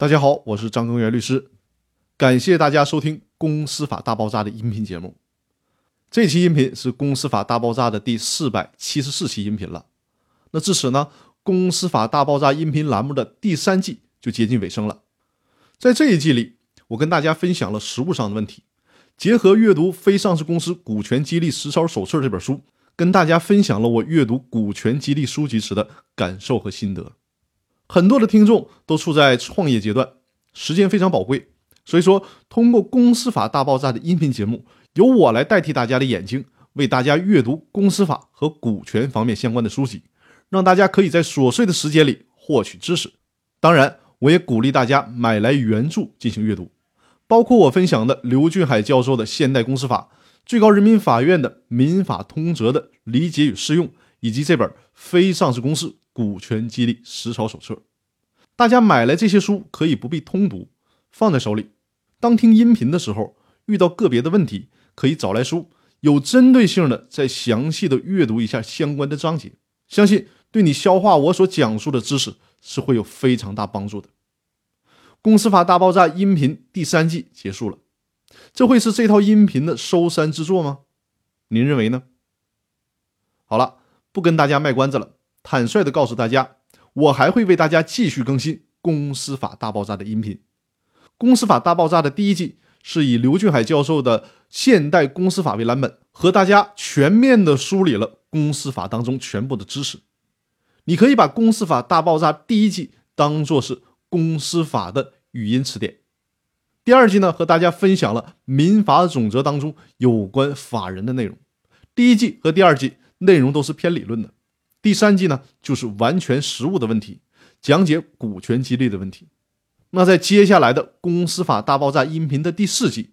大家好，我是张根源律师，感谢大家收听《公司法大爆炸》的音频节目。这期音频是《公司法大爆炸》的第四百七十四期音频了。那至此呢，《公司法大爆炸》音频栏目的第三季就接近尾声了。在这一季里，我跟大家分享了实务上的问题，结合阅读《非上市公司股权激励实操手册》这本书，跟大家分享了我阅读股权激励书籍时的感受和心得。很多的听众都处在创业阶段，时间非常宝贵，所以说通过《公司法大爆炸》的音频节目，由我来代替大家的眼睛，为大家阅读公司法和股权方面相关的书籍，让大家可以在琐碎的时间里获取知识。当然，我也鼓励大家买来原著进行阅读，包括我分享的刘俊海教授的《现代公司法》，最高人民法院的《民法通则》的理解与适用，以及这本《非上市公司》。股权激励实操手册，大家买来这些书可以不必通读，放在手里。当听音频的时候，遇到个别的问题，可以找来书，有针对性的再详细的阅读一下相关的章节，相信对你消化我所讲述的知识是会有非常大帮助的。公司法大爆炸音频第三季结束了，这会是这套音频的收山之作吗？您认为呢？好了，不跟大家卖关子了。坦率地告诉大家，我还会为大家继续更新《公司法大爆炸》的音频。《公司法大爆炸》的第一季是以刘俊海教授的《现代公司法》为蓝本，和大家全面地梳理了公司法当中全部的知识。你可以把《公司法大爆炸》第一季当做是公司法的语音词典。第二季呢，和大家分享了《民法总则》当中有关法人的内容。第一季和第二季内容都是偏理论的。第三季呢，就是完全实务的问题，讲解股权激励的问题。那在接下来的《公司法大爆炸》音频的第四季，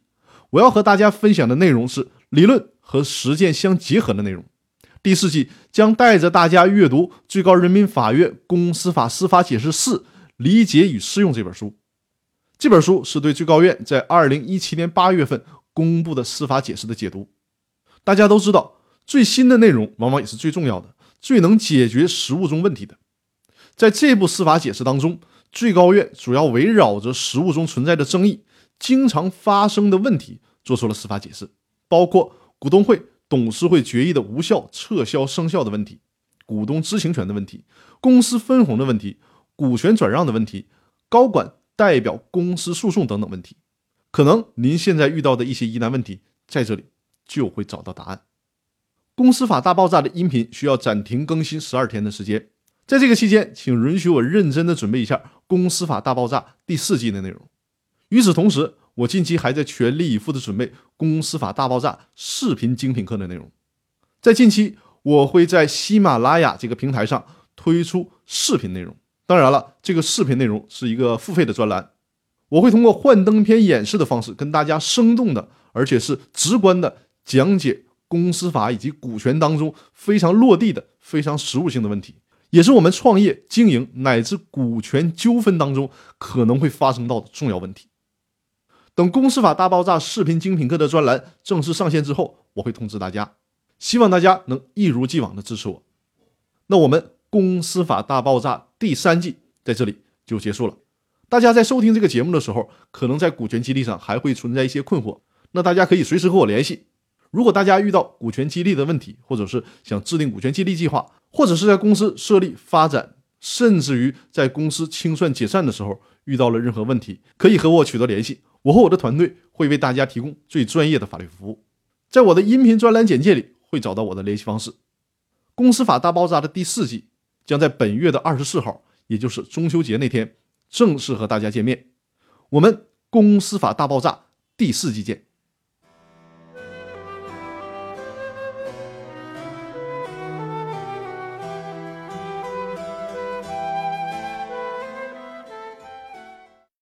我要和大家分享的内容是理论和实践相结合的内容。第四季将带着大家阅读最高人民法院公司法司法解释四理解与适用这本书。这本书是对最高院在二零一七年八月份公布的司法解释的解读。大家都知道，最新的内容往往也是最重要的。最能解决实务中问题的，在这部司法解释当中，最高院主要围绕着实务中存在的争议、经常发生的问题，做出了司法解释，包括股东会、董事会决议的无效、撤销、生效的问题，股东知情权的问题，公司分红的问题，股权转让的问题，高管代表公司诉讼等等问题。可能您现在遇到的一些疑难问题，在这里就会找到答案。公司法大爆炸的音频需要暂停更新十二天的时间，在这个期间，请允许我认真的准备一下公司法大爆炸第四季的内容。与此同时，我近期还在全力以赴的准备公司法大爆炸视频精品课的内容。在近期，我会在喜马拉雅这个平台上推出视频内容。当然了，这个视频内容是一个付费的专栏，我会通过幻灯片演示的方式，跟大家生动的，而且是直观的讲解。公司法以及股权当中非常落地的、非常实务性的问题，也是我们创业、经营乃至股权纠纷当中可能会发生到的重要问题。等《公司法大爆炸》视频精品课的专栏正式上线之后，我会通知大家。希望大家能一如既往的支持我。那我们《公司法大爆炸》第三季在这里就结束了。大家在收听这个节目的时候，可能在股权激励上还会存在一些困惑，那大家可以随时和我联系。如果大家遇到股权激励的问题，或者是想制定股权激励计划，或者是在公司设立、发展，甚至于在公司清算解散的时候遇到了任何问题，可以和我取得联系。我和我的团队会为大家提供最专业的法律服务。在我的音频专栏简介里会找到我的联系方式。公司法大爆炸的第四季将在本月的二十四号，也就是中秋节那天正式和大家见面。我们公司法大爆炸第四季见。